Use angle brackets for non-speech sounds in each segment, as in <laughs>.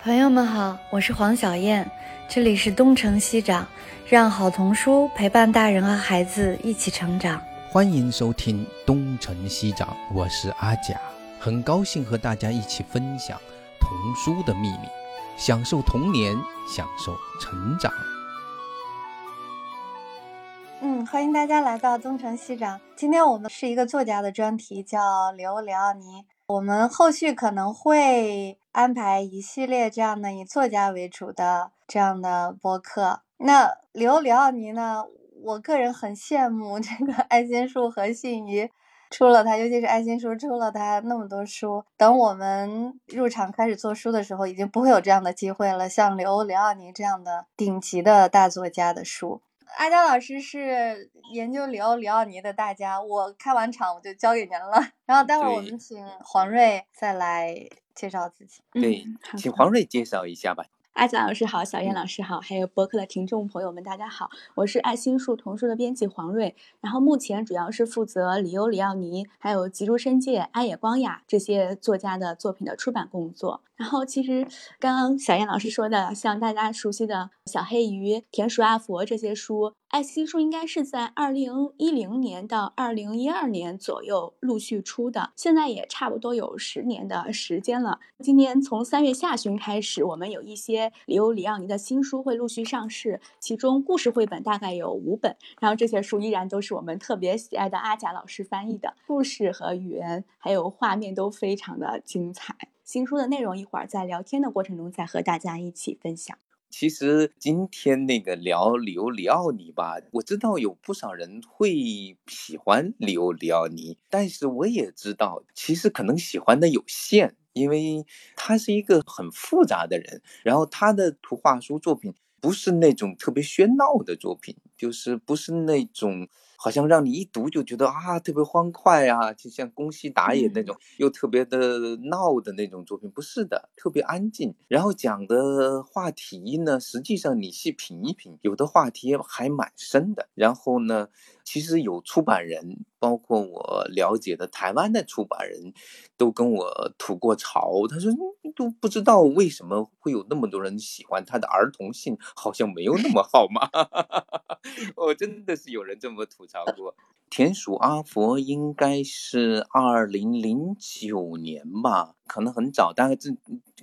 朋友们好，我是黄小燕，这里是东城西长，让好童书陪伴大人和孩子一起成长。欢迎收听东城西长，我是阿甲，很高兴和大家一起分享童书的秘密，享受童年，享受成长。嗯，欢迎大家来到东城西长。今天我们是一个作家的专题，叫刘里奥尼。我们后续可能会安排一系列这样的以作家为主的这样的播客。那刘里奥尼呢？我个人很羡慕这个爱心树和信宜出了他，尤其是爱心树出了他那么多书。等我们入场开始做书的时候，已经不会有这样的机会了。像刘里奥尼这样的顶级的大作家的书。阿佳老师是研究里欧里奥尼的大家，我开完场我就交给您了。然后待会儿我们请黄瑞再来介绍自己。对，请黄瑞介绍一下吧。阿贾老师好，小燕老师好，还有博客的听众朋友们，大家好，我是爱心树童书的编辑黄瑞，然后目前主要是负责里欧里奥尼、还有吉竹伸介、安野光雅这些作家的作品的出版工作。然后其实刚刚小燕老师说的，像大家熟悉的小黑鱼、田鼠阿佛这些书。爱心书应该是在二零一零年到二零一二年左右陆续出的，现在也差不多有十年的时间了。今年从三月下旬开始，我们有一些里欧里奥尼的新书会陆续上市，其中故事绘本大概有五本，然后这些书依然都是我们特别喜爱的阿贾老师翻译的，故事和语言还有画面都非常的精彩。新书的内容一会儿在聊天的过程中再和大家一起分享。其实今天那个聊里欧里奥尼吧，我知道有不少人会喜欢里欧里奥尼，但是我也知道，其实可能喜欢的有限，因为他是一个很复杂的人，然后他的图画书作品不是那种特别喧闹的作品，就是不是那种。好像让你一读就觉得啊特别欢快啊，就像宫西达也那种又特别的闹的那种作品，不是的，特别安静。然后讲的话题呢，实际上你细品一品，有的话题还蛮深的。然后呢，其实有出版人，包括我了解的台湾的出版人，都跟我吐过槽，他说都不知道为什么会有那么多人喜欢他的儿童性，好像没有那么好嘛。<laughs> 我真的是有人这么吐。槽过 <laughs> 田鼠阿佛应该是二零零九年吧，可能很早，大概这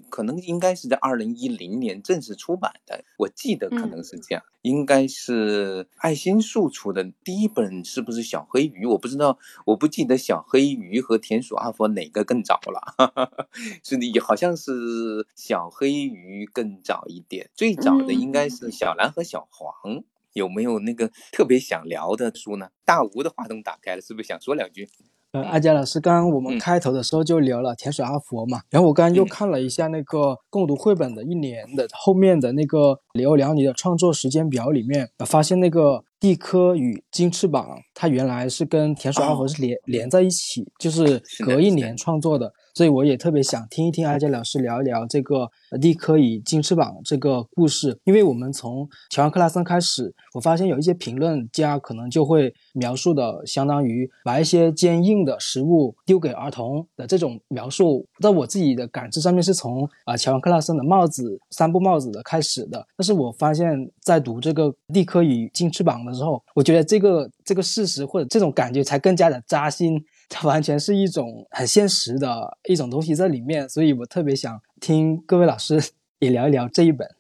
可能应该是在二零一零年正式出版的，我记得可能是这样，应该是爱心树出的第一本，是不是小黑鱼？我不知道，我不记得小黑鱼和田鼠阿佛哪个更早了，<laughs> 是你好像是小黑鱼更早一点，最早的应该是小蓝和小黄。有没有那个特别想聊的书呢？大吴的话筒打开了，是不是想说两句？呃，阿佳老师，刚刚我们开头的时候就聊了田水阿佛嘛，然后我刚刚又看了一下那个共读绘本的一年的后面的那个里欧辽尼的创作时间表里面，发现那个地科与金翅膀，它原来是跟田水阿佛是连连在一起，就是隔一年创作的。所以我也特别想听一听阿佳老师聊一聊这个立科与金翅膀这个故事，因为我们从乔安克拉森开始，我发现有一些评论家可能就会描述的相当于把一些坚硬的食物丢给儿童的这种描述，在我自己的感知上面是从啊乔安克拉森的帽子三部帽子的开始的，但是我发现在读这个立科与金翅膀的时候，我觉得这个这个事实或者这种感觉才更加的扎心。它完全是一种很现实的一种东西在里面，所以我特别想听各位老师 <laughs> 也聊一聊这一本《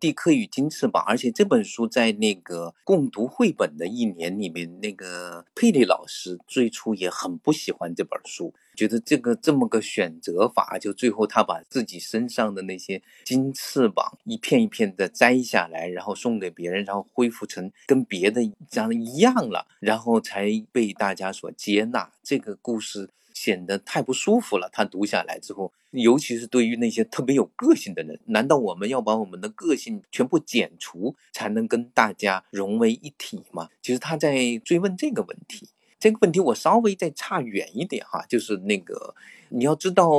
地科与金翅膀》，而且这本书在那个共读绘本的一年里面，那个佩里老师最初也很不喜欢这本书。觉得这个这么个选择法，就最后他把自己身上的那些金翅膀一片一片的摘下来，然后送给别人，然后恢复成跟别的长得一样了，然后才被大家所接纳。这个故事显得太不舒服了。他读下来之后，尤其是对于那些特别有个性的人，难道我们要把我们的个性全部剪除，才能跟大家融为一体吗？其实他在追问这个问题。这个问题我稍微再差远一点哈，就是那个你要知道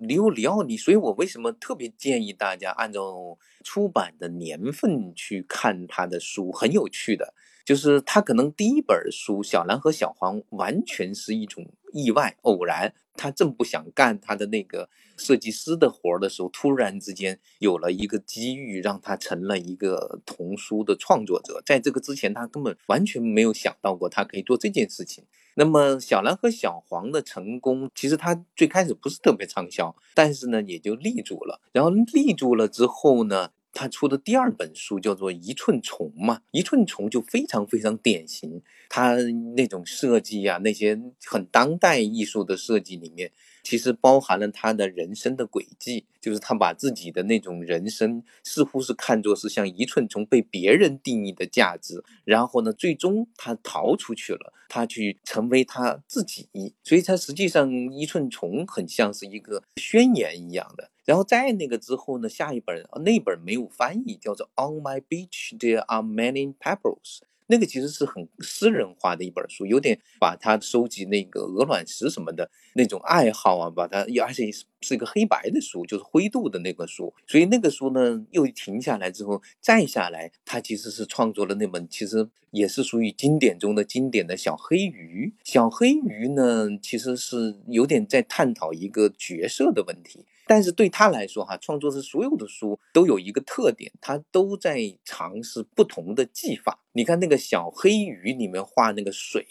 里欧里奥尼，所以我为什么特别建议大家按照出版的年份去看他的书，很有趣的。就是他可能第一本书《小蓝和小黄》完全是一种意外偶然，他正不想干他的那个设计师的活儿的时候，突然之间有了一个机遇，让他成了一个童书的创作者。在这个之前，他根本完全没有想到过他可以做这件事情。那么《小蓝和小黄》的成功，其实他最开始不是特别畅销，但是呢也就立住了。然后立住了之后呢？他出的第二本书叫做《一寸虫》嘛，《一寸虫》就非常非常典型，他那种设计呀，那些很当代艺术的设计里面，其实包含了他的人生的轨迹，就是他把自己的那种人生似乎是看作是像一寸虫被别人定义的价值，然后呢，最终他逃出去了，他去成为他自己，所以他实际上一寸虫很像是一个宣言一样的。然后在那个之后呢，下一本那本没有翻译，叫做《On My Beach There Are Many Pebbles》，那个其实是很私人化的一本书，有点把他收集那个鹅卵石什么的那种爱好啊，把它，而且是一个黑白的书，就是灰度的那个书，所以那个书呢又停下来之后再下来，他其实是创作了那本，其实也是属于经典中的经典的小黑鱼。小黑鱼呢，其实是有点在探讨一个角色的问题。但是对他来说，哈，创作是所有的书都有一个特点，他都在尝试不同的技法。你看那个小黑鱼里面画那个水，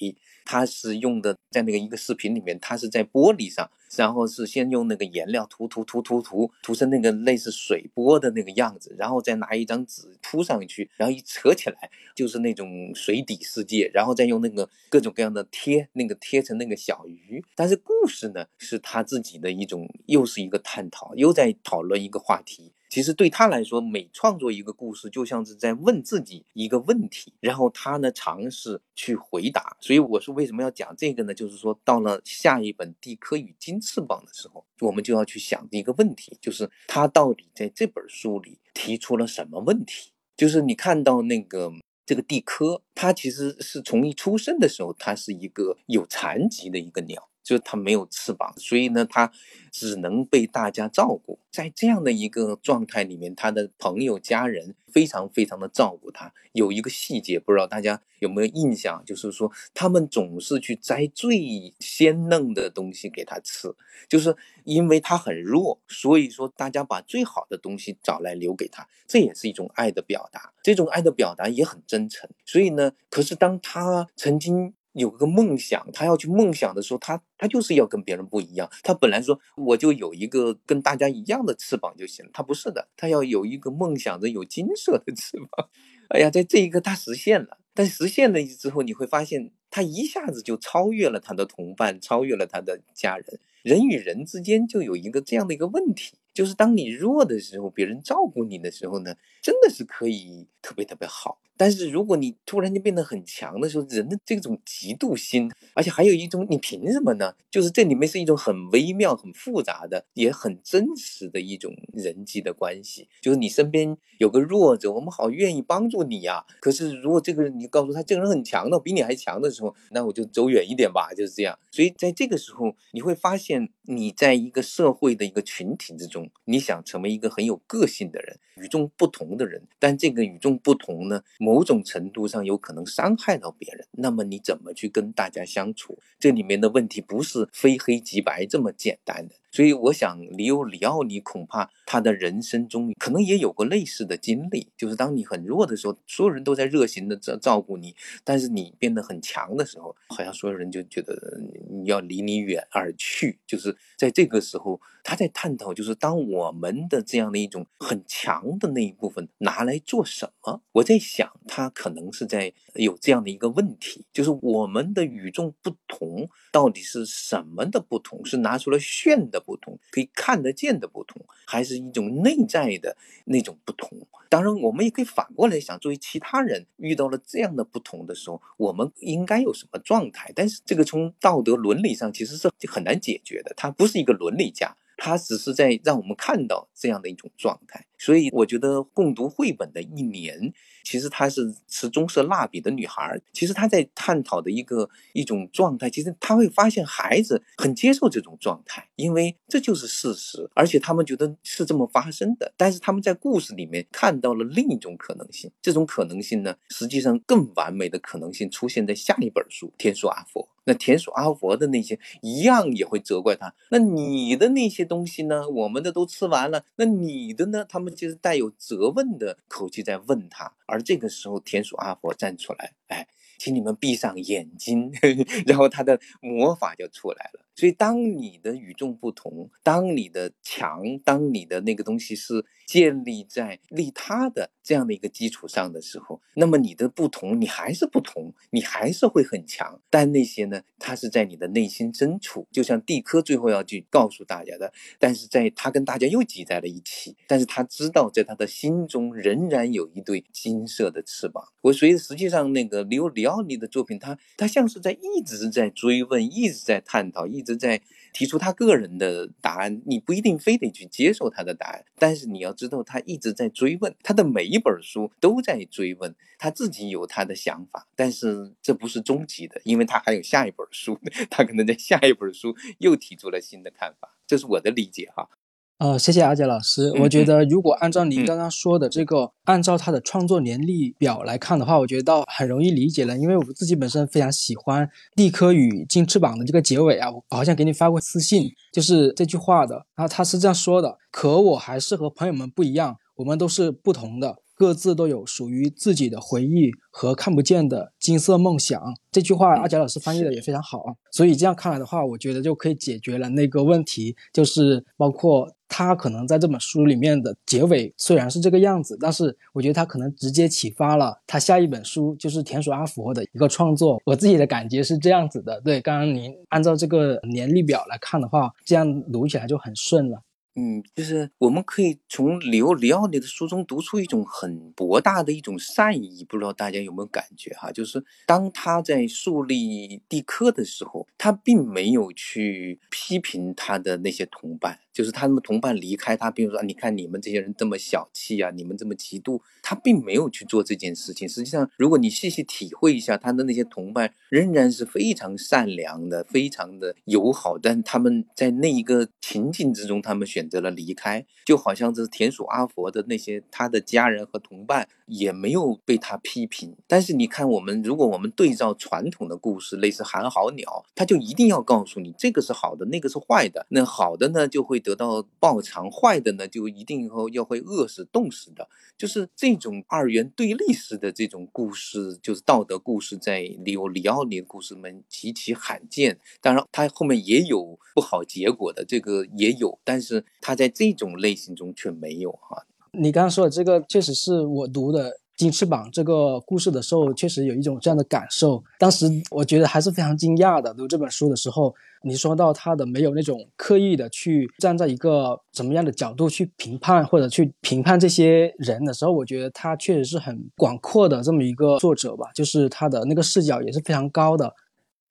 他是用的在那个一个视频里面，他是在玻璃上。然后是先用那个颜料涂涂涂涂涂涂成那个类似水波的那个样子，然后再拿一张纸铺上去，然后一扯起来就是那种水底世界，然后再用那个各种各样的贴，那个贴成那个小鱼。但是故事呢，是他自己的一种，又是一个探讨，又在讨论一个话题。其实对他来说，每创作一个故事，就像是在问自己一个问题，然后他呢尝试去回答。所以我说为什么要讲这个呢？就是说到了下一本《地科与金翅膀》的时候，我们就要去想一个问题，就是他到底在这本书里提出了什么问题？就是你看到那个这个地科，它其实是从一出生的时候，它是一个有残疾的一个鸟。就是它没有翅膀，所以呢，它只能被大家照顾。在这样的一个状态里面，他的朋友、家人非常非常的照顾他。有一个细节，不知道大家有没有印象，就是说他们总是去摘最鲜嫩的东西给他吃，就是因为他很弱，所以说大家把最好的东西找来留给他，这也是一种爱的表达。这种爱的表达也很真诚。所以呢，可是当他曾经。有个梦想，他要去梦想的时候，他他就是要跟别人不一样。他本来说我就有一个跟大家一样的翅膀就行了，他不是的，他要有一个梦想着有金色的翅膀。<laughs> 哎呀，在这一刻他实现了，但实现了之后，你会发现他一下子就超越了他的同伴，超越了他的家人。人与人之间就有一个这样的一个问题，就是当你弱的时候，别人照顾你的时候呢，真的是可以特别特别好。但是如果你突然间变得很强的时候，人的这种嫉妒心，而且还有一种你凭什么呢？就是这里面是一种很微妙、很复杂的，也很真实的一种人际的关系。就是你身边有个弱者，我们好愿意帮助你呀。可是如果这个人你告诉他这个人很强的，比你还强的时候，那我就走远一点吧，就是这样。所以在这个时候，你会发现你在一个社会的一个群体之中，你想成为一个很有个性的人、与众不同的人，但这个与众不同呢？某种程度上有可能伤害到别人，那么你怎么去跟大家相处？这里面的问题不是非黑即白这么简单的。所以我想，里欧里奥尼恐怕他的人生中可能也有过类似的经历，就是当你很弱的时候，所有人都在热心的照照顾你，但是你变得很强的时候，好像所有人就觉得你要离你远而去。就是在这个时候，他在探讨，就是当我们的这样的一种很强的那一部分拿来做什么？我在想，他可能是在有这样的一个问题，就是我们的与众不同到底是什么的不同？是拿出来炫的？不同可以看得见的不同，还是一种内在的那种不同。当然，我们也可以反过来想，作为其他人遇到了这样的不同的时候，我们应该有什么状态？但是这个从道德伦理上其实是很难解决的。他不是一个伦理家，他只是在让我们看到这样的一种状态。所以我觉得共读绘本的一年。其实她是持棕色蜡笔的女孩，其实她在探讨的一个一种状态，其实她会发现孩子很接受这种状态，因为这就是事实，而且他们觉得是这么发生的。但是他们在故事里面看到了另一种可能性，这种可能性呢，实际上更完美的可能性出现在下一本书《天书阿佛》。那田鼠阿佛的那些一样也会责怪他。那你的那些东西呢？我们的都吃完了，那你的呢？他们就是带有责问的口气在问他。而这个时候，田鼠阿佛站出来，哎，请你们闭上眼睛，<laughs> 然后他的魔法就出来了。所以，当你的与众不同，当你的强，当你的那个东西是。建立在利他的这样的一个基础上的时候，那么你的不同，你还是不同，你还是会很强。但那些呢，它是在你的内心深处，就像蒂科最后要去告诉大家的。但是在他跟大家又挤在了一起，但是他知道，在他的心中仍然有一对金色的翅膀。我所以实际上那个刘里奥尼的作品，他他像是在一直在追问，一直在探讨，一直在。提出他个人的答案，你不一定非得去接受他的答案，但是你要知道他一直在追问，他的每一本书都在追问，他自己有他的想法，但是这不是终极的，因为他还有下一本书，<laughs> 他可能在下一本书又提出了新的看法，这是我的理解哈。呃，谢谢阿杰老师。我觉得，如果按照您刚刚说的这个，按照他的创作年历表来看的话，我觉得倒很容易理解了。因为我自己本身非常喜欢《立科与金翅膀》的这个结尾啊，我好像给你发过私信，就是这句话的。然后他是这样说的：“可我还是和朋友们不一样，我们都是不同的。”各自都有属于自己的回忆和看不见的金色梦想。这句话阿贾老师翻译的也非常好啊。所以这样看来的话，我觉得就可以解决了那个问题，就是包括他可能在这本书里面的结尾虽然是这个样子，但是我觉得他可能直接启发了他下一本书，就是田鼠阿佛的一个创作。我自己的感觉是这样子的。对，刚刚您按照这个年历表来看的话，这样读起来就很顺了。嗯，就是我们可以从刘里奥尼的书中读出一种很博大的一种善意，不知道大家有没有感觉哈？就是当他在树立蒂科的时候，他并没有去批评他的那些同伴。就是他们同伴离开他，比如说，你看你们这些人这么小气啊，你们这么嫉妒，他并没有去做这件事情。实际上，如果你细细体会一下，他的那些同伴仍然是非常善良的，非常的友好。但他们在那一个情境之中，他们选择了离开，就好像这是田鼠阿佛的那些他的家人和同伴也没有被他批评。但是你看，我们如果我们对照传统的故事，类似寒号鸟，他就一定要告诉你这个是好的，那个是坏的。那好的呢，就会。得到报偿，坏的呢就一定以后要会饿死、冻死的，就是这种二元对立式的这种故事，就是道德故事，在里奥里奥尼的故事们极其罕见。当然，他后面也有不好结果的，这个也有，但是他在这种类型中却没有哈。你刚刚说的这个，确实是我读的。金翅膀这个故事的时候，确实有一种这样的感受。当时我觉得还是非常惊讶的。读这本书的时候，你说到他的没有那种刻意的去站在一个什么样的角度去评判或者去评判这些人的时候，我觉得他确实是很广阔的这么一个作者吧。就是他的那个视角也是非常高的。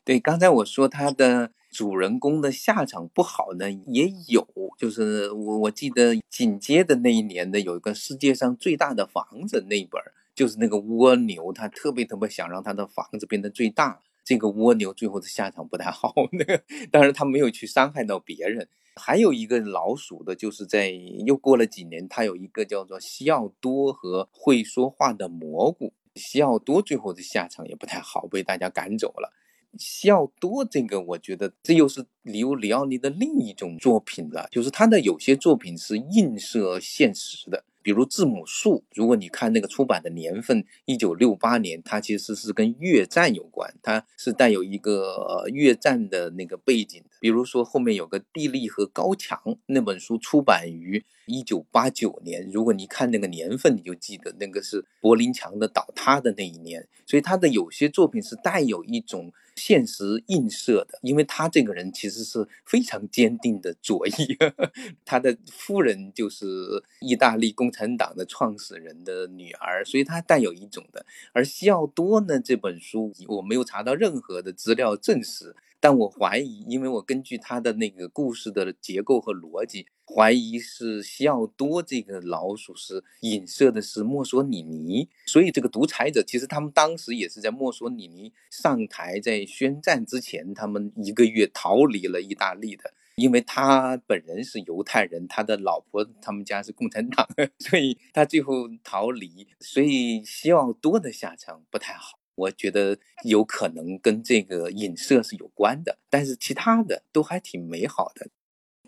对，刚才我说他的。主人公的下场不好呢，也有，就是我我记得紧接着那一年的有一个世界上最大的房子那本，就是那个蜗牛，他特别特别想让他的房子变得最大，这个蜗牛最后的下场不太好，那个当然他没有去伤害到别人。还有一个老鼠的，就是在又过了几年，他有一个叫做西奥多和会说话的蘑菇，西奥多最后的下场也不太好，被大家赶走了。西奥多这个，我觉得这又是里奥里奥尼的另一种作品了，就是他的有些作品是映射现实的，比如《字母树》，如果你看那个出版的年份，一九六八年，它其实是跟越战有关，它是带有一个越战的那个背景的。比如说后面有个《地利和高墙》那本书出版于一九八九年，如果你看那个年份，你就记得那个是柏林墙的倒塌的那一年，所以他的有些作品是带有一种。现实映射的，因为他这个人其实是非常坚定的左翼，<laughs> 他的夫人就是意大利共产党的创始人的女儿，所以他带有一种的。而西奥多呢，这本书我没有查到任何的资料证实，但我怀疑，因为我根据他的那个故事的结构和逻辑，怀疑是西奥多这个老鼠是影射的是墨索里尼，所以这个独裁者其实他们当时也是在墨索里尼上台在宣战之前，他们一个月逃离了意大利的，因为他本人是犹太人，他的老婆他们家是共产党，<laughs> 所以他最后逃离，所以西奥多的下场不太好。我觉得有可能跟这个影射是有关的，但是其他的都还挺美好的。《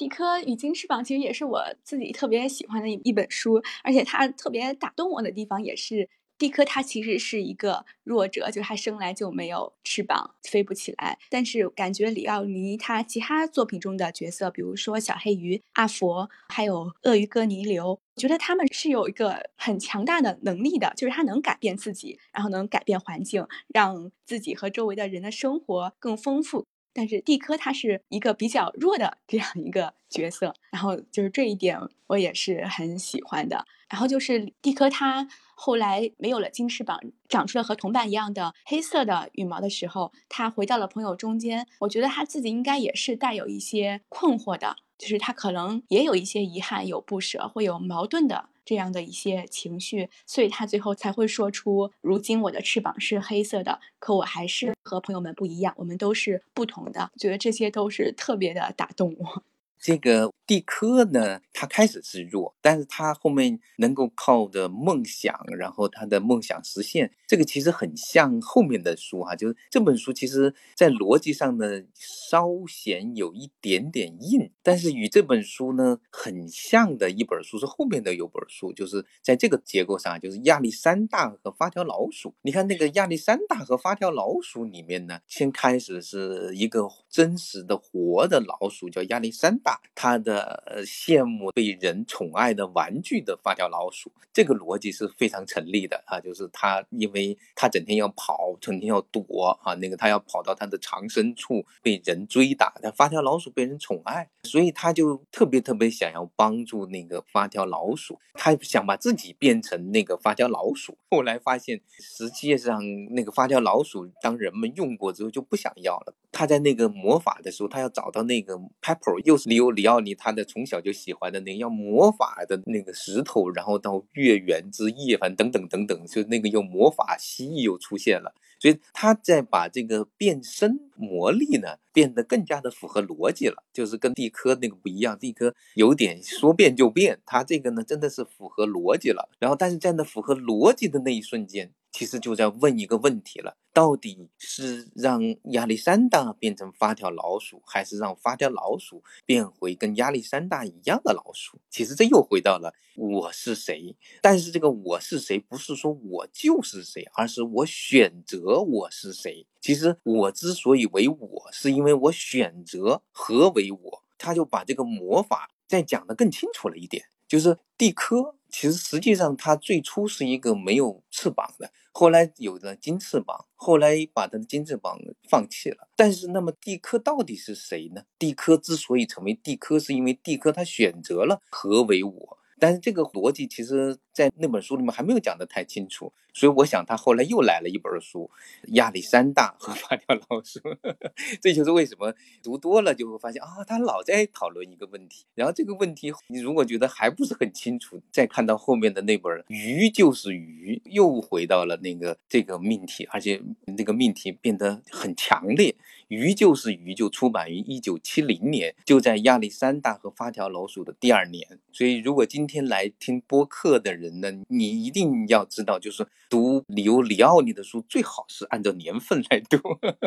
迪科与金翅膀》其实也是我自己特别喜欢的一一本书，而且它特别打动我的地方也是，蒂科他其实是一个弱者，就是他生来就没有翅膀，飞不起来。但是感觉里奥尼他其他作品中的角色，比如说小黑鱼、阿佛，还有鳄鱼哥尼流，觉得他们是有一个很强大的能力的，就是他能改变自己，然后能改变环境，让自己和周围的人的生活更丰富。但是蒂科他是一个比较弱的这样一个角色，然后就是这一点我也是很喜欢的。然后就是蒂科他后来没有了金翅膀，长出了和同伴一样的黑色的羽毛的时候，他回到了朋友中间。我觉得他自己应该也是带有一些困惑的，就是他可能也有一些遗憾、有不舍、会有矛盾的。这样的一些情绪，所以他最后才会说出：“如今我的翅膀是黑色的，可我还是和朋友们不一样，我们都是不同的。”觉得这些都是特别的打动我。这个蒂科呢，他开始是弱，但是他后面能够靠着梦想，然后他的梦想实现，这个其实很像后面的书哈，就是这本书其实在逻辑上呢稍显有一点点硬，但是与这本书呢很像的一本书是后面的有本书，就是在这个结构上，就是亚历山大和发条老鼠。你看那个亚历山大和发条老鼠里面呢，先开始是一个真实的活的老鼠，叫亚历山大。他的羡慕被人宠爱的玩具的发条老鼠，这个逻辑是非常成立的啊！就是他，因为他整天要跑，整天要躲啊，那个他要跑到他的藏身处被人追打，他发条老鼠被人宠爱，所以他就特别特别想要帮助那个发条老鼠，他想把自己变成那个发条老鼠。后来发现，实际上那个发条老鼠当人们用过之后就不想要了。他在那个魔法的时候，他要找到那个 Pepper，又是里欧里奥尼，他的从小就喜欢的那个要魔法的那个石头，然后到月圆之夜，反正等等等等，就那个又魔法蜥蜴又出现了。所以他在把这个变身魔力呢变得更加的符合逻辑了，就是跟蒂科那个不一样，蒂科有点说变就变，他这个呢真的是符合逻辑了。然后，但是在那符合逻辑的那一瞬间。其实就在问一个问题了：到底是让亚历山大变成发条老鼠，还是让发条老鼠变回跟亚历山大一样的老鼠？其实这又回到了我是谁。但是这个我是谁，不是说我就是谁，而是我选择我是谁。其实我之所以为我，是因为我选择何为我。他就把这个魔法再讲得更清楚了一点，就是蒂科。其实实际上，它最初是一个没有翅膀的，后来有了金翅膀，后来把它的金翅膀放弃了。但是，那么蒂科到底是谁呢？蒂科之所以成为蒂科，是因为蒂科他选择了何为我。但是这个逻辑其实，在那本书里面还没有讲得太清楚，所以我想他后来又来了一本书《亚历山大和发条老鼠》，<laughs> 这就是为什么读多了就会发现啊，他老在讨论一个问题。然后这个问题，你如果觉得还不是很清楚，再看到后面的那本《鱼就是鱼》，又回到了那个这个命题，而且那个命题变得很强烈。鱼就是鱼，就出版于一九七零年，就在亚历山大和发条老鼠的第二年。所以，如果今天来听播客的人呢，你一定要知道，就是读里欧里奥尼的书，最好是按照年份来读，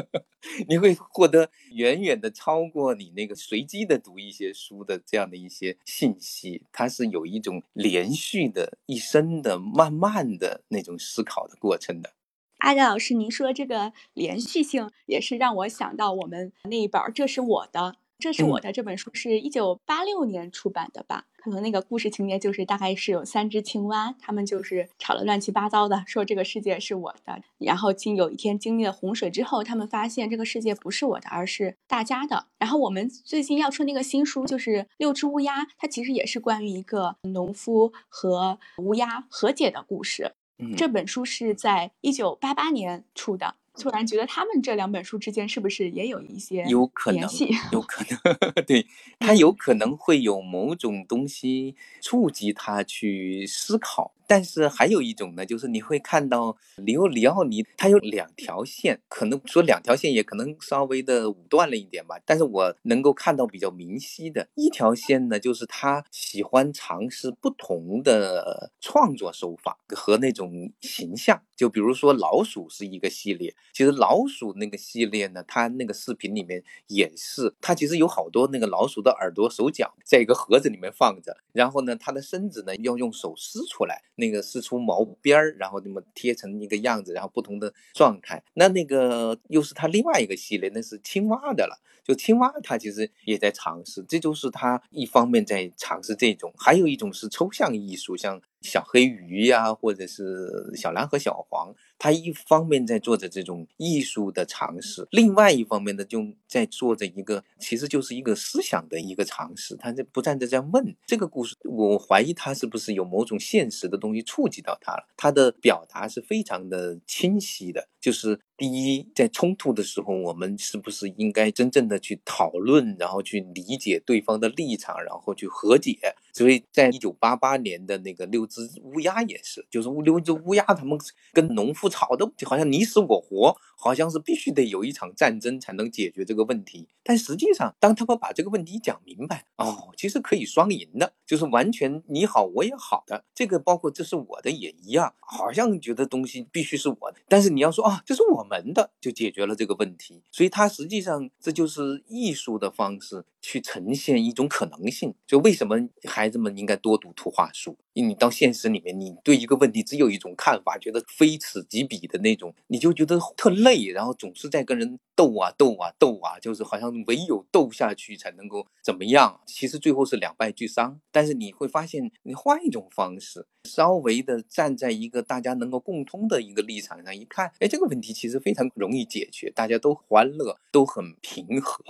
<laughs> 你会获得远远的超过你那个随机的读一些书的这样的一些信息。它是有一种连续的、一生的、慢慢的那种思考的过程的。阿佳老师，您说这个连续性也是让我想到我们那一本《这是我的》，这是我的这本书是一九八六年出版的吧？可能那个故事情节就是大概是有三只青蛙，他们就是吵得乱七八糟的，说这个世界是我的。然后经有一天经历了洪水之后，他们发现这个世界不是我的，而是大家的。然后我们最近要出那个新书，就是《六只乌鸦》，它其实也是关于一个农夫和乌鸦和解的故事。这本书是在一九八八年出的，突然觉得他们这两本书之间是不是也有一些有可能联系？有可能，<laughs> 对他有可能会有某种东西触及他去思考。但是还有一种呢，就是你会看到里欧里奥尼，他有两条线，可能说两条线也可能稍微的武断了一点吧。但是我能够看到比较明晰的一条线呢，就是他喜欢尝试不同的创作手法和那种形象。就比如说老鼠是一个系列，其实老鼠那个系列呢，它那个视频里面也是，它其实有好多那个老鼠的耳朵、手脚在一个盒子里面放着，然后呢，它的身子呢要用手撕出来。那个撕出毛边儿，然后那么贴成一个样子，然后不同的状态。那那个又是他另外一个系列，那是青蛙的了。就青蛙，它其实也在尝试，这就是他一方面在尝试这种，还有一种是抽象艺术，像。小黑鱼呀，或者是小蓝和小黄，他一方面在做着这种艺术的尝试，另外一方面呢，就在做着一个，其实就是一个思想的一个尝试。他在不断的在问这个故事，我怀疑他是不是有某种现实的东西触及到他了。他的表达是非常的清晰的，就是第一，在冲突的时候，我们是不是应该真正的去讨论，然后去理解对方的立场，然后去和解。所以在一九八八年的那个六。只乌鸦也是，就是乌六只乌鸦，他们跟农夫吵的，就好像你死我活，好像是必须得有一场战争才能解决这个问题。但实际上，当他们把这个问题讲明白，哦，其实可以双赢的，就是完全你好我也好的。这个包括这是我的也一样，好像觉得东西必须是我的，但是你要说啊，这是我们的，就解决了这个问题。所以它实际上这就是艺术的方式去呈现一种可能性。就为什么孩子们应该多读图画书？因为你到现实里面，你对一个问题只有一种看法，觉得非此即彼的那种，你就觉得特累，然后总是在跟人斗啊斗啊斗啊，就是好像唯有斗下去才能够怎么样。其实最后是两败俱伤。但是你会发现，你换一种方式，稍微的站在一个大家能够共通的一个立场上一看，哎，这个问题其实非常容易解决，大家都欢乐，都很平和，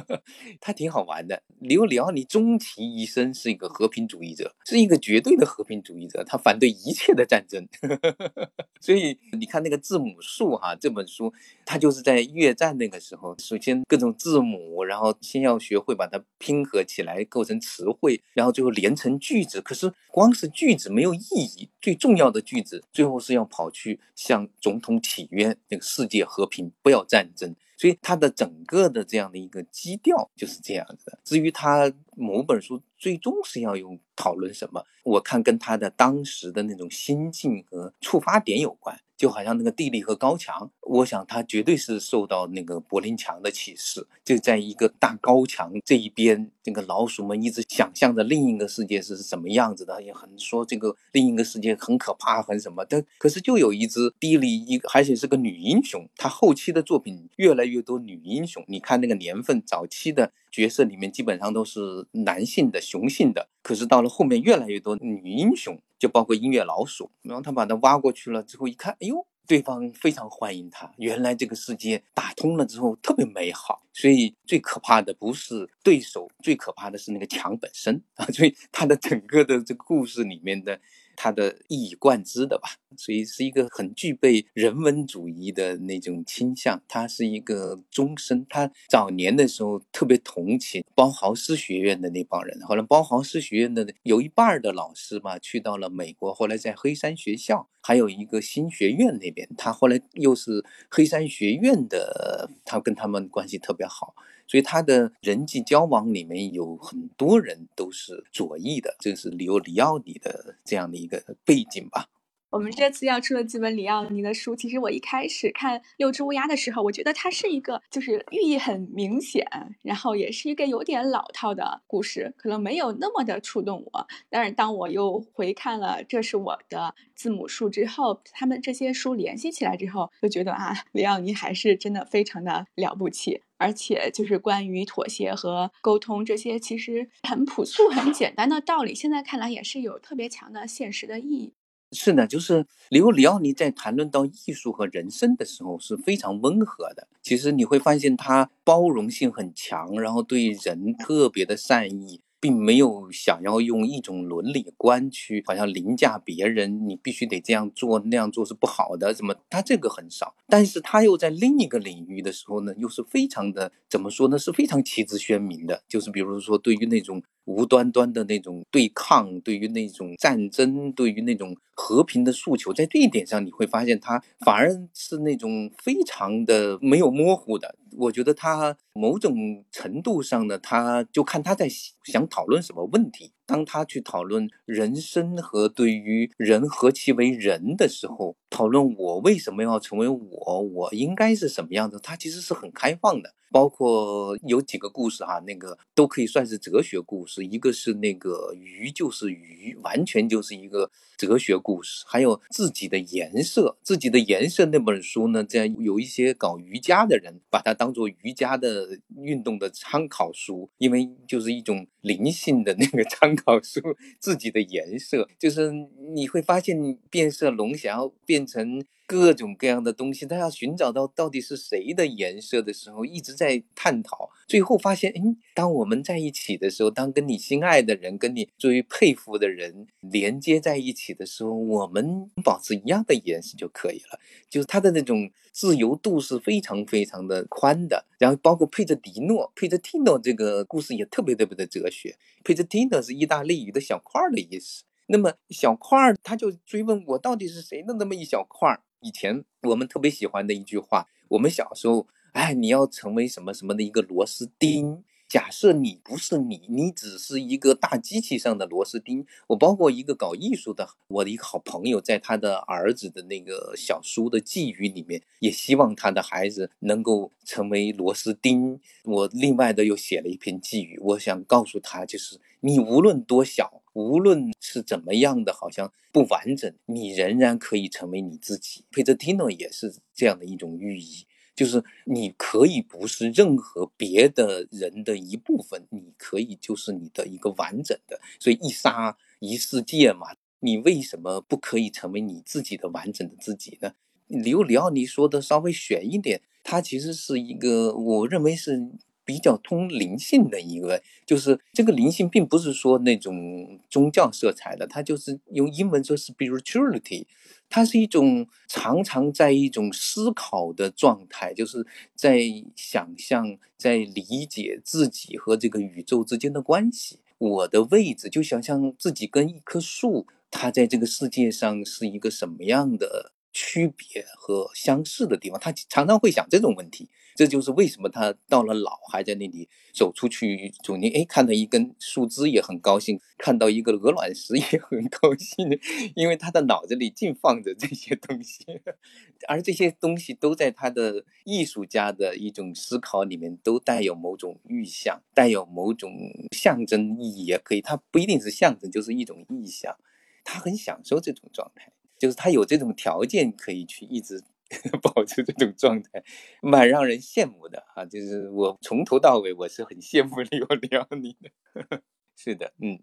<laughs> 他挺好玩的。刘辽，你终其一生是一个和平主义者，是一个绝对的。和平主义者，他反对一切的战争，<laughs> 所以你看那个字母树哈，这本书他就是在越战那个时候，首先各种字母，然后先要学会把它拼合起来构成词汇，然后最后连成句子。可是光是句子没有有意义，最重要的句子最后是要跑去向总统祈愿那个世界和平，不要战争。所以他的整个的这样的一个基调就是这样子的。至于他某本书最终是要用讨论什么，我看跟他的当时的那种心境和触发点有关。就好像那个地利和高墙，我想他绝对是受到那个柏林墙的启示。就在一个大高墙这一边，这个老鼠们一直想象着另一个世界是什么样子的，也很说这个另一个世界很可怕，很什么。但可是就有一只地利，一而且是个女英雄。她后期的作品越来越多女英雄，你看那个年份，早期的角色里面基本上都是男性的、雄性的，可是到了后面越来越多女英雄。就包括音乐老鼠，然后他把它挖过去了之后，一看，哎呦，对方非常欢迎他。原来这个世界打通了之后特别美好，所以最可怕的不是对手，最可怕的是那个墙本身啊。<laughs> 所以他的整个的这个故事里面的。他的一以贯之的吧，所以是一个很具备人文主义的那种倾向。他是一个终身，他早年的时候特别同情包豪斯学院的那帮人。后来包豪斯学院的有一半的老师吧，去到了美国，后来在黑山学校，还有一个新学院那边，他后来又是黑山学院的，他跟他们关系特别好。所以他的人际交往里面有很多人都是左翼的，这是里奥里奥尼的这样的一个背景吧。我们这次要出了几本里奥尼的书，其实我一开始看《六只乌鸦》的时候，我觉得它是一个就是寓意很明显，然后也是一个有点老套的故事，可能没有那么的触动我。但是当我又回看了《这是我的字母树》之后，他们这些书联系起来之后，就觉得啊，里奥尼还是真的非常的了不起。而且就是关于妥协和沟通这些，其实很朴素、很 <laughs> 简单的道理，现在看来也是有特别强的现实的意义。是的，就是里欧里奥尼在谈论到艺术和人生的时候是非常温和的。其实你会发现他包容性很强，然后对人特别的善意。并没有想要用一种伦理观去好像凌驾别人，你必须得这样做那样做是不好的，怎么他这个很少，但是他又在另一个领域的时候呢，又是非常的怎么说呢，是非常旗帜鲜明的，就是比如说对于那种无端端的那种对抗，对于那种战争，对于那种和平的诉求，在这一点上你会发现他反而是那种非常的没有模糊的。我觉得他某种程度上呢，他就看他在想讨论什么问题。当他去讨论人生和对于人何其为人的时候，讨论我为什么要成为我，我应该是什么样的，他其实是很开放的。包括有几个故事哈，那个都可以算是哲学故事。一个是那个鱼就是鱼，完全就是一个哲学故事。还有自己的颜色，自己的颜色那本书呢，在有一些搞瑜伽的人把它当做瑜伽的运动的参考书，因为就是一种灵性的那个参考出。自己的颜色，就是你会发现变色龙想要变成。各种各样的东西，他要寻找到到底是谁的颜色的时候，一直在探讨。最后发现，嗯，当我们在一起的时候，当跟你心爱的人、跟你最佩服的人连接在一起的时候，我们保持一样的颜色就可以了。就是他的那种自由度是非常非常的宽的。然后包括佩泽迪诺，佩泽蒂诺这个故事也特别特别的哲学。佩泽蒂诺是意大利语的小块儿的意思。那么小块儿，他就追问我到底是谁的那么一小块儿。以前我们特别喜欢的一句话，我们小时候，哎，你要成为什么什么的一个螺丝钉。假设你不是你，你只是一个大机器上的螺丝钉。我包括一个搞艺术的，我的一个好朋友，在他的儿子的那个小书的寄语里面，也希望他的孩子能够成为螺丝钉。我另外的又写了一篇寄语，我想告诉他，就是你无论多小，无论是怎么样的，好像不完整，你仍然可以成为你自己。佩泽蒂诺也是这样的一种寓意。就是你可以不是任何别的人的一部分，你可以就是你的一个完整的，所以一沙一世界嘛，你为什么不可以成为你自己的完整的自己呢？刘里奥尼说的稍微玄一点，它其实是一个我认为是比较通灵性的一个，就是这个灵性并不是说那种宗教色彩的，它就是用英文说 spirituality。它是一种常常在一种思考的状态，就是在想象、在理解自己和这个宇宙之间的关系。我的位置就想象自己跟一棵树，它在这个世界上是一个什么样的区别和相似的地方。他常常会想这种问题。这就是为什么他到了老还在那里走出去，总年哎看到一根树枝也很高兴，看到一个鹅卵石也很高兴，因为他的脑子里尽放着这些东西，而这些东西都在他的艺术家的一种思考里面都带有某种预象，带有某种象征意义也可以，它不一定是象征，就是一种意象，他很享受这种状态，就是他有这种条件可以去一直。<laughs> 保持这种状态，蛮让人羡慕的啊！就是我从头到尾，我是很羡慕 <laughs> 刘聊你的。是的，嗯。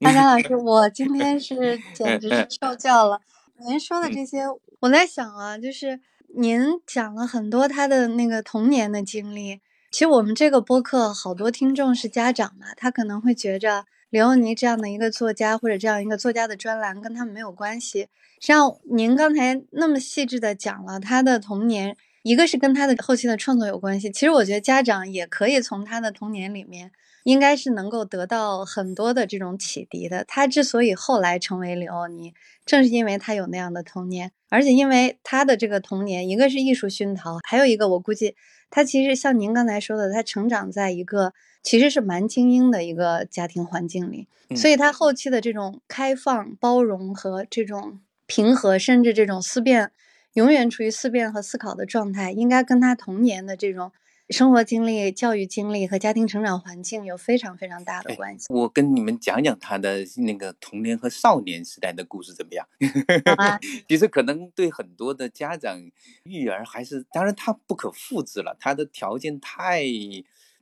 阿佳老师，<laughs> 我今天是简直是受教了。您说的这些，我在想啊，就是您讲了很多他的那个童年的经历。其实我们这个播客好多听众是家长嘛，他可能会觉着刘欧尼这样的一个作家，或者这样一个作家的专栏跟他们没有关系。像您刚才那么细致的讲了他的童年，一个是跟他的后期的创作有关系。其实我觉得家长也可以从他的童年里面，应该是能够得到很多的这种启迪的。他之所以后来成为李欧尼，正是因为他有那样的童年，而且因为他的这个童年，一个是艺术熏陶，还有一个我估计他其实像您刚才说的，他成长在一个其实是蛮精英的一个家庭环境里，所以他后期的这种开放、包容和这种。平和，甚至这种思辨，永远处于思辨和思考的状态，应该跟他童年的这种生活经历、教育经历和家庭成长环境有非常非常大的关系。我跟你们讲讲他的那个童年和少年时代的故事怎么样？<laughs> 其实可能对很多的家长育儿还是，当然他不可复制了，他的条件太。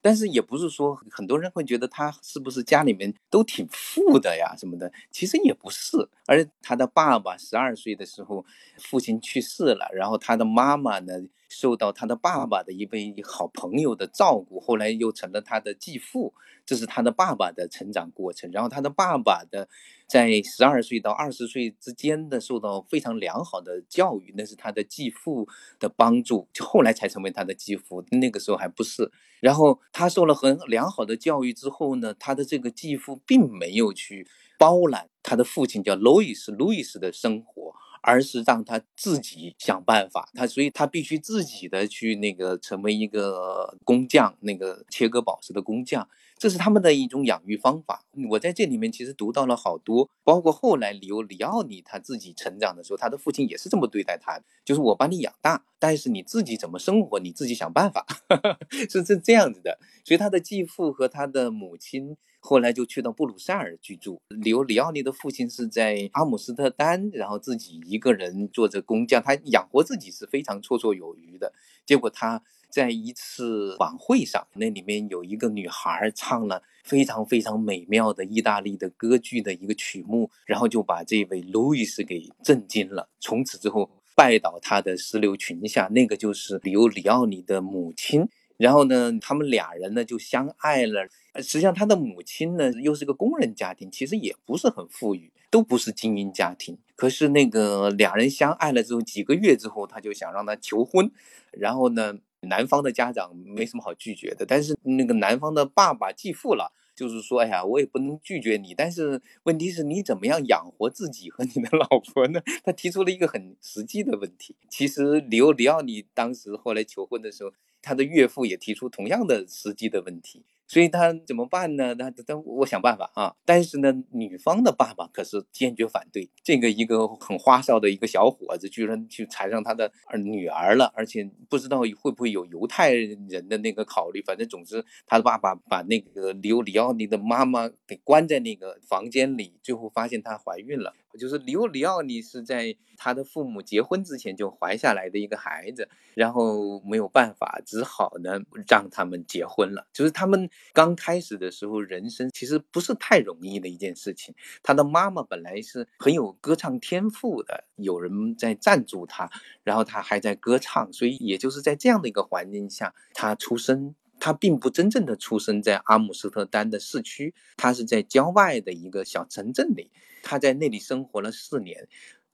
但是也不是说很多人会觉得他是不是家里面都挺富的呀什么的，其实也不是。而他的爸爸十二岁的时候父亲去世了，然后他的妈妈呢受到他的爸爸的一位好朋友的照顾，后来又成了他的继父，这是他的爸爸的成长过程。然后他的爸爸的在十二岁到二十岁之间的受到非常良好的教育，那是他的继父的帮助，后来才成为他的继父，那个时候还不是。然后他受了很良好的教育之后呢，他的这个继父并没有去包揽他的父亲叫路易斯路易斯的生活。而是让他自己想办法，他所以他必须自己的去那个成为一个工匠，那个切割宝石的工匠，这是他们的一种养育方法。我在这里面其实读到了好多，包括后来里欧里奥尼他自己成长的时候，他的父亲也是这么对待他，就是我把你养大，但是你自己怎么生活，你自己想办法，<laughs> 是是这样子的。所以他的继父和他的母亲。后来就去到布鲁塞尔居住。里欧里奥尼的父亲是在阿姆斯特丹，然后自己一个人做着工匠，他养活自己是非常绰绰有余的。结果他在一次晚会上，那里面有一个女孩唱了非常非常美妙的意大利的歌剧的一个曲目，然后就把这位路易斯给震惊了。从此之后，拜倒他的石榴裙下，那个就是里欧里奥尼的母亲。然后呢，他们俩人呢就相爱了。实际上，他的母亲呢又是个工人家庭，其实也不是很富裕，都不是精英家庭。可是那个两人相爱了之后，几个月之后，他就想让他求婚。然后呢，男方的家长没什么好拒绝的，但是那个男方的爸爸继父了，就是说，哎呀，我也不能拒绝你，但是问题是你怎么样养活自己和你的老婆呢？<laughs> 他提出了一个很实际的问题。其实里欧里奥尼当时后来求婚的时候。他的岳父也提出同样的实际的问题，所以他怎么办呢？他他我想办法啊！但是呢，女方的爸爸可是坚决反对。这个一个很花哨的一个小伙子，居然去缠上他的女儿了，而且不知道会不会有犹太人的那个考虑。反正总之，他的爸爸把那个里欧里奥尼的妈妈给关在那个房间里，最后发现她怀孕了。就是里欧里奥尼是在他的父母结婚之前就怀下来的一个孩子，然后没有办法，只好呢让他们结婚了。就是他们刚开始的时候，人生其实不是太容易的一件事情。他的妈妈本来是很有歌唱天赋的，有人在赞助他，然后他还在歌唱，所以也就是在这样的一个环境下，他出生。他并不真正的出生在阿姆斯特丹的市区，他是在郊外的一个小城镇里。他在那里生活了四年，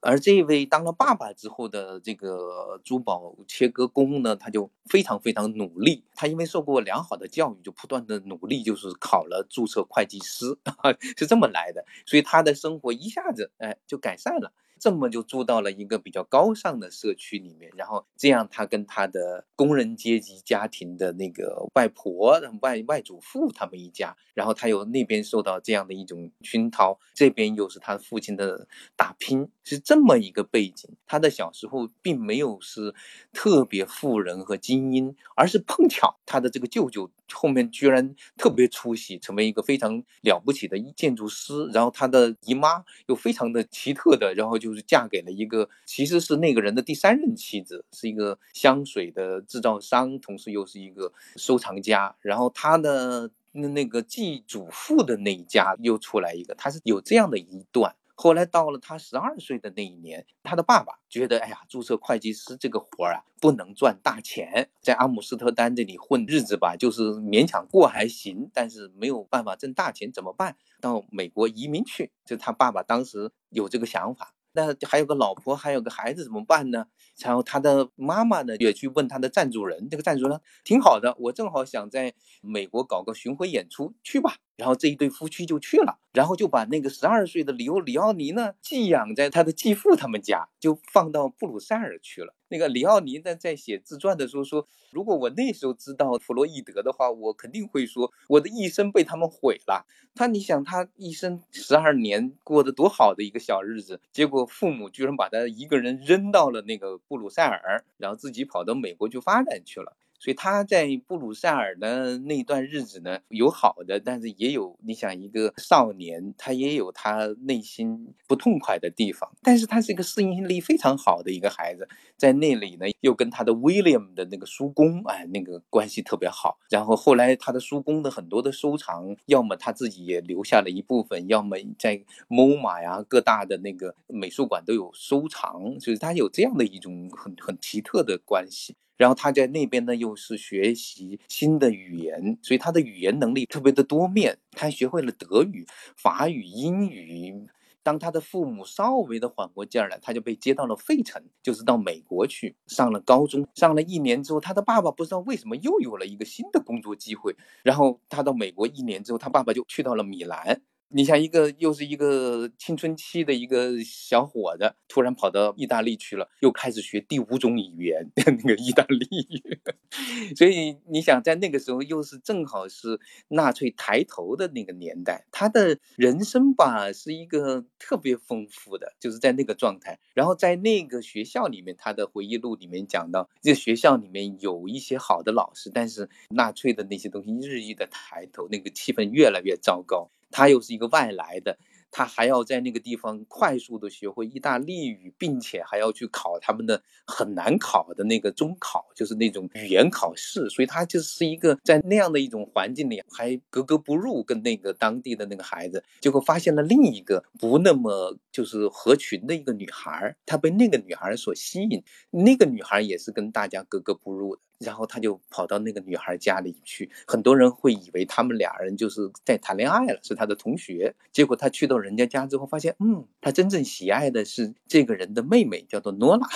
而这位当了爸爸之后的这个珠宝切割工呢，他就非常非常努力。他因为受过良好的教育，就不断的努力，就是考了注册会计师，<laughs> 是这么来的。所以他的生活一下子哎就改善了。这么就住到了一个比较高尚的社区里面，然后这样他跟他的工人阶级家庭的那个外婆、外外祖父他们一家，然后他又那边受到这样的一种熏陶，这边又是他父亲的打拼，是这么一个背景。他的小时候并没有是特别富人和精英，而是碰巧他的这个舅舅后面居然特别出息，成为一个非常了不起的建筑师，然后他的姨妈又非常的奇特的，然后就。就嫁给了一个，其实是那个人的第三任妻子，是一个香水的制造商，同时又是一个收藏家。然后他的那那个继祖父的那一家又出来一个，他是有这样的一段。后来到了他十二岁的那一年，他的爸爸觉得，哎呀，注册会计师这个活儿啊，不能赚大钱，在阿姆斯特丹这里混日子吧，就是勉强过还行，但是没有办法挣大钱，怎么办？到美国移民去。就他爸爸当时有这个想法。那还有个老婆，还有个孩子，怎么办呢？然后他的妈妈呢，也去问他的赞助人，这个赞助人挺好的，我正好想在美国搞个巡回演出，去吧。然后这一对夫妻就去了，然后就把那个十二岁的里欧里奥尼呢寄养在他的继父他们家，就放到布鲁塞尔去了。那个里奥尼呢在写自传的时候说，如果我那时候知道弗洛伊德的话，我肯定会说我的一生被他们毁了。他你想他一生十二年过得多好的一个小日子，结果父母居然把他一个人扔到了那个布鲁塞尔，然后自己跑到美国去发展去了。所以他在布鲁塞尔的那段日子呢，有好的，但是也有你想一个少年，他也有他内心不痛快的地方。但是他是一个适应力非常好的一个孩子，在那里呢，又跟他的 William 的那个叔公，哎，那个关系特别好。然后后来他的叔公的很多的收藏，要么他自己也留下了一部分，要么在 MoMA 呀各大的那个美术馆都有收藏，所以他有这样的一种很很奇特的关系。然后他在那边呢又是学习新的语言，所以他的语言能力特别的多面，他学会了德语、法语、英语。当他的父母稍微的缓过劲儿来，他就被接到了费城，就是到美国去上了高中。上了一年之后，他的爸爸不知道为什么又有了一个新的工作机会，然后他到美国一年之后，他爸爸就去到了米兰。你像一个又是一个青春期的一个小伙子，突然跑到意大利去了，又开始学第五种语言，那个意大利语。<laughs> 所以你想，在那个时候又是正好是纳粹抬头的那个年代，他的人生吧是一个特别丰富的，就是在那个状态。然后在那个学校里面，他的回忆录里面讲到，这学校里面有一些好的老师，但是纳粹的那些东西日益的抬头，那个气氛越来越糟糕。他又是一个外来的，他还要在那个地方快速的学会意大利语，并且还要去考他们的很难考的那个中考，就是那种语言考试。所以他就是一个在那样的一种环境里还格格不入，跟那个当地的那个孩子，结果发现了另一个不那么就是合群的一个女孩，他被那个女孩所吸引，那个女孩也是跟大家格格不入的。然后他就跑到那个女孩家里去，很多人会以为他们俩人就是在谈恋爱了，是他的同学。结果他去到人家家之后，发现，嗯，他真正喜爱的是这个人的妹妹，叫做诺拉。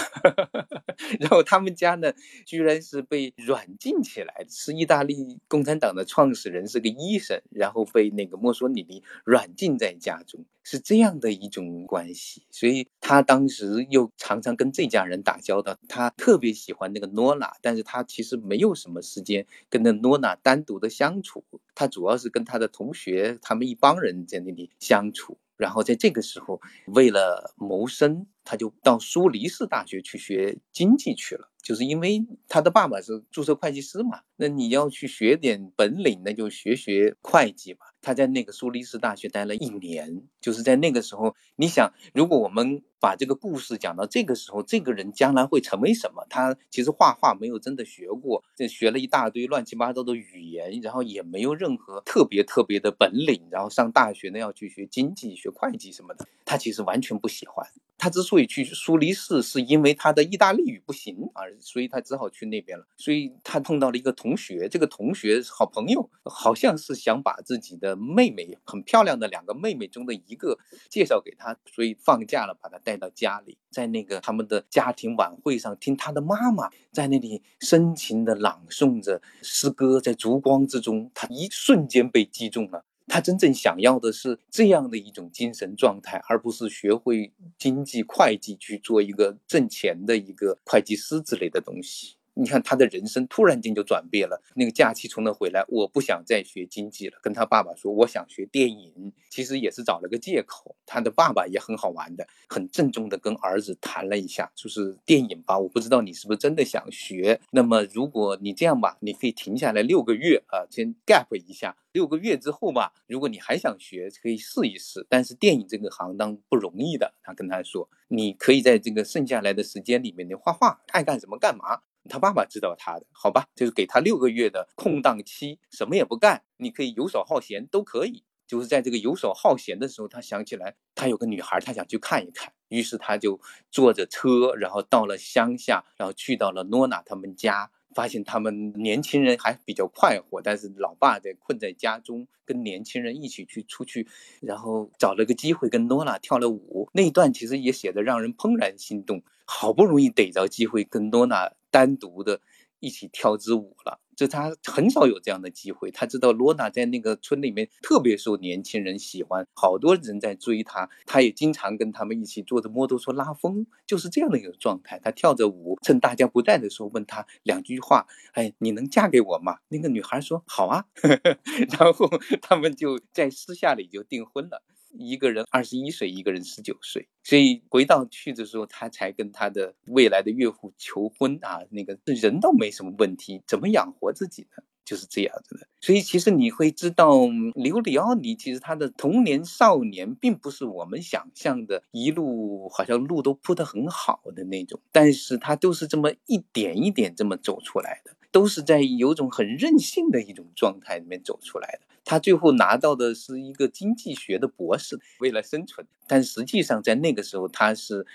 <laughs> 然后他们家呢，居然是被软禁起来，是意大利共产党的创始人，是个医生，然后被那个墨索里尼软禁在家中。是这样的一种关系，所以他当时又常常跟这家人打交道。他特别喜欢那个诺娜，但是他其实没有什么时间跟那诺娜单独的相处。他主要是跟他的同学，他们一帮人在那里相处。然后在这个时候，为了谋生，他就到苏黎世大学去学经济去了。就是因为他的爸爸是注册会计师嘛，那你要去学点本领，那就学学会计嘛。他在那个苏黎世大学待了一年，就是在那个时候，你想，如果我们把这个故事讲到这个时候，这个人将来会成为什么？他其实画画没有真的学过，这学了一大堆乱七八糟的语言，然后也没有任何特别特别的本领，然后上大学呢要去学经济、学会计什么的，他其实完全不喜欢。他之所以去苏黎世，是因为他的意大利语不行啊，所以他只好去那边了。所以他碰到了一个同学，这个同学好朋友，好像是想把自己的妹妹，很漂亮的两个妹妹中的一个介绍给他，所以放假了把他带到家里，在那个他们的家庭晚会上，听他的妈妈在那里深情地朗诵着诗歌，在烛光之中，他一瞬间被击中了。他真正想要的是这样的一种精神状态，而不是学会经济会计去做一个挣钱的一个会计师之类的东西。你看他的人生突然间就转变了。那个假期从那回来，我不想再学经济了，跟他爸爸说我想学电影，其实也是找了个借口。他的爸爸也很好玩的，很郑重的跟儿子谈了一下，就是电影吧，我不知道你是不是真的想学。那么如果你这样吧，你可以停下来六个月啊，先 gap 一下。六个月之后吧，如果你还想学，可以试一试。但是电影这个行当不容易的，他跟他说，你可以在这个剩下来的时间里面，你画画，爱干什么干嘛。他爸爸知道他的，好吧，就是给他六个月的空档期，什么也不干，你可以游手好闲都可以。就是在这个游手好闲的时候，他想起来他有个女孩，他想去看一看，于是他就坐着车，然后到了乡下，然后去到了诺娜他们家。发现他们年轻人还比较快活，但是老爸在困在家中，跟年轻人一起去出去，然后找了个机会跟诺娜跳了舞。那一段其实也写的让人怦然心动，好不容易逮着机会跟诺娜单独的一起跳支舞了。就他很少有这样的机会，他知道罗娜在那个村里面特别受年轻人喜欢，好多人在追她，他也经常跟他们一起坐着摩托车拉风，就是这样的一个状态。他跳着舞，趁大家不在的时候问他两句话：“哎，你能嫁给我吗？”那个女孩说：“好啊。<laughs> ”然后他们就在私下里就订婚了。一个人二十一岁，一个人十九岁，所以回到去的时候，他才跟他的未来的岳父求婚啊。那个人倒没什么问题，怎么养活自己呢？就是这样子的。所以其实你会知道，刘里奥尼其实他的童年少年，并不是我们想象的一路好像路都铺得很好的那种，但是他都是这么一点一点这么走出来的，都是在有种很任性的一种状态里面走出来的。他最后拿到的是一个经济学的博士，为了生存，但实际上在那个时候他是。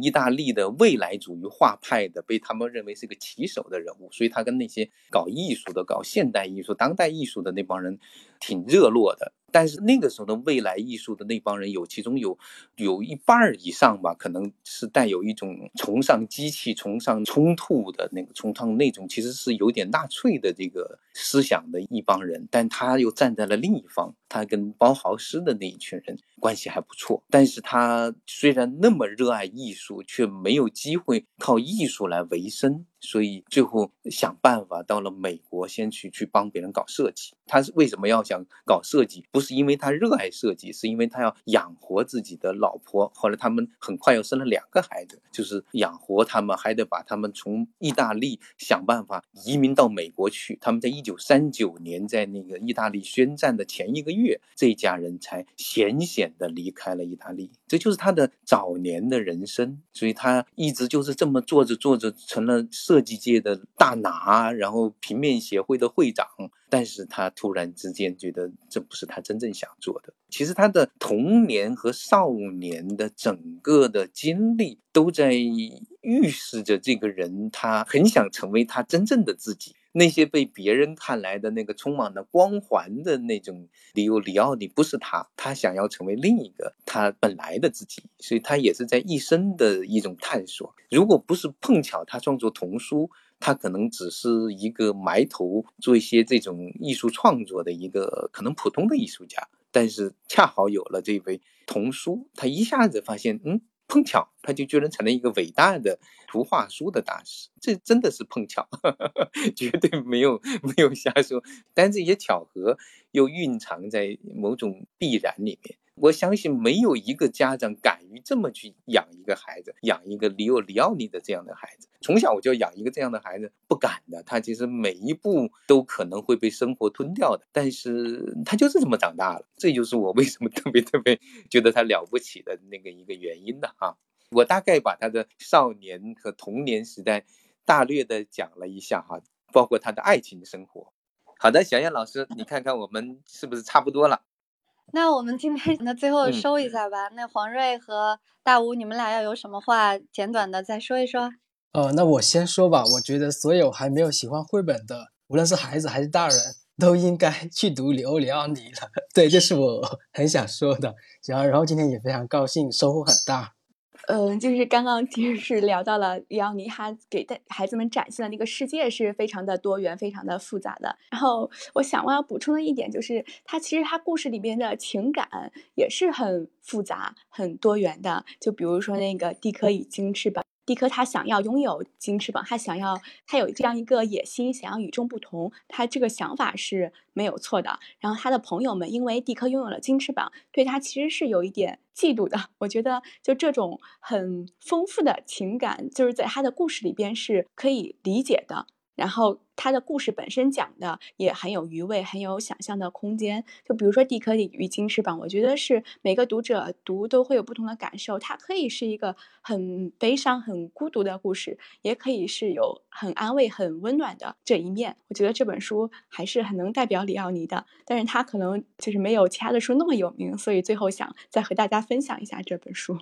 意大利的未来主义画派的，被他们认为是个旗手的人物，所以他跟那些搞艺术的、搞现代艺术、当代艺术的那帮人挺热络的。但是那个时候的未来艺术的那帮人，有其中有有一半以上吧，可能是带有一种崇尚机器、崇尚冲突的那个崇尚那种，其实是有点纳粹的这个思想的一帮人。但他又站在了另一方，他跟包豪斯的那一群人关系还不错。但是他虽然那么热爱艺术，却没有机会靠艺术来维生。所以最后想办法到了美国，先去去帮别人搞设计。他是为什么要想搞设计？不是因为他热爱设计，是因为他要养活自己的老婆。后来他们很快又生了两个孩子，就是养活他们，还得把他们从意大利想办法移民到美国去。他们在一九三九年在那个意大利宣战的前一个月，这一家人才险险的离开了意大利。这就是他的早年的人生。所以他一直就是这么做着做着成了。设计界的大拿，然后平面协会的会长，但是他突然之间觉得这不是他真正想做的。其实他的童年和少年的整个的经历，都在预示着这个人，他很想成为他真正的自己。那些被别人看来的那个充满了光环的那种里欧里奥尼不是他，他想要成为另一个他本来的自己，所以他也是在一生的一种探索。如果不是碰巧他创作童书，他可能只是一个埋头做一些这种艺术创作的一个可能普通的艺术家，但是恰好有了这位童书，他一下子发现，嗯。碰巧，他就居然成了一个伟大的图画书的大师，这真的是碰巧，<laughs> 绝对没有没有瞎说。但这些巧合又蕴藏在某种必然里面。我相信没有一个家长敢于这么去养一个孩子，养一个里奥里奥尼的这样的孩子。从小我就养一个这样的孩子，不敢的。他其实每一步都可能会被生活吞掉的，但是他就是这么长大了。这就是我为什么特别特别觉得他了不起的那个一个原因的哈。我大概把他的少年和童年时代大略的讲了一下哈，包括他的爱情生活。好的，小燕老师，你看看我们是不是差不多了？那我们今天 <laughs> 那最后收一下吧。那黄瑞和大吴，你们俩要有什么话简短的再说一说？呃，那我先说吧。我觉得所有还没有喜欢绘本的，无论是孩子还是大人，都应该 <laughs> 去读里欧里奥尼了。<laughs> 对，这是我很想说的。然后，然后今天也非常高兴，收获很大。嗯，就是刚刚其实是聊到了里奥尼哈给带孩子们展现的那个世界是非常的多元、非常的复杂的。然后我想我要补充的一点就是，他其实他故事里边的情感也是很复杂、很多元的。就比如说那个地壳已经翅膀。蒂克他想要拥有金翅膀，他想要他有这样一个野心，想要与众不同，他这个想法是没有错的。然后他的朋友们因为蒂克拥有了金翅膀，对他其实是有一点嫉妒的。我觉得就这种很丰富的情感，就是在他的故事里边是可以理解的。然后他的故事本身讲的也很有余味，很有想象的空间。就比如说《蒂克与金翅膀》，我觉得是每个读者读都会有不同的感受。它可以是一个很悲伤、很孤独的故事，也可以是有很安慰、很温暖的这一面。我觉得这本书还是很能代表里奥尼的，但是他可能就是没有其他的书那么有名，所以最后想再和大家分享一下这本书。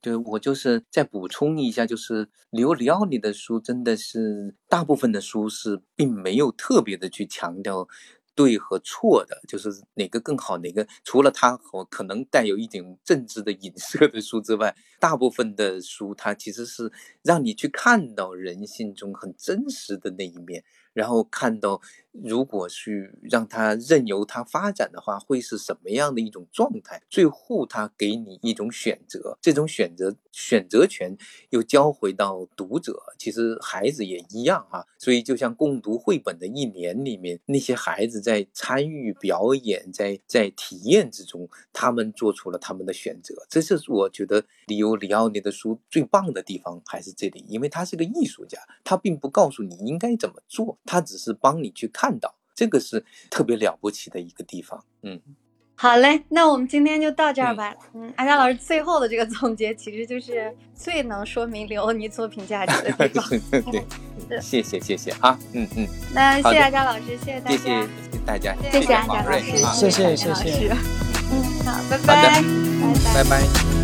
对我就是再补充一下，就是里欧里奥里的书真的是大部分的书是并没有特别的去强调对和错的，就是哪个更好，哪个除了他和可能带有一点政治的影射的书之外，大部分的书它其实是让你去看到人性中很真实的那一面。然后看到，如果去让他任由他发展的话，会是什么样的一种状态？最后他给你一种选择，这种选择选择权又交回到读者。其实孩子也一样啊，所以就像共读绘本的一年里面，那些孩子在参与表演，在在体验之中，他们做出了他们的选择。这是我觉得里欧里奥尼的书最棒的地方，还是这里，因为他是个艺术家，他并不告诉你应该怎么做。他只是帮你去看到，这个是特别了不起的一个地方。嗯，好嘞，那我们今天就到这儿吧。嗯，阿佳老师最后的这个总结，其实就是最能说明刘欧尼作品价值的地方。<laughs> 对，<laughs> 谢谢谢谢啊，嗯嗯。那谢谢阿佳老师，谢谢大家，谢谢大家，谢谢阿佳老师，谢谢谢谢。<laughs> 嗯，好，拜拜，拜拜。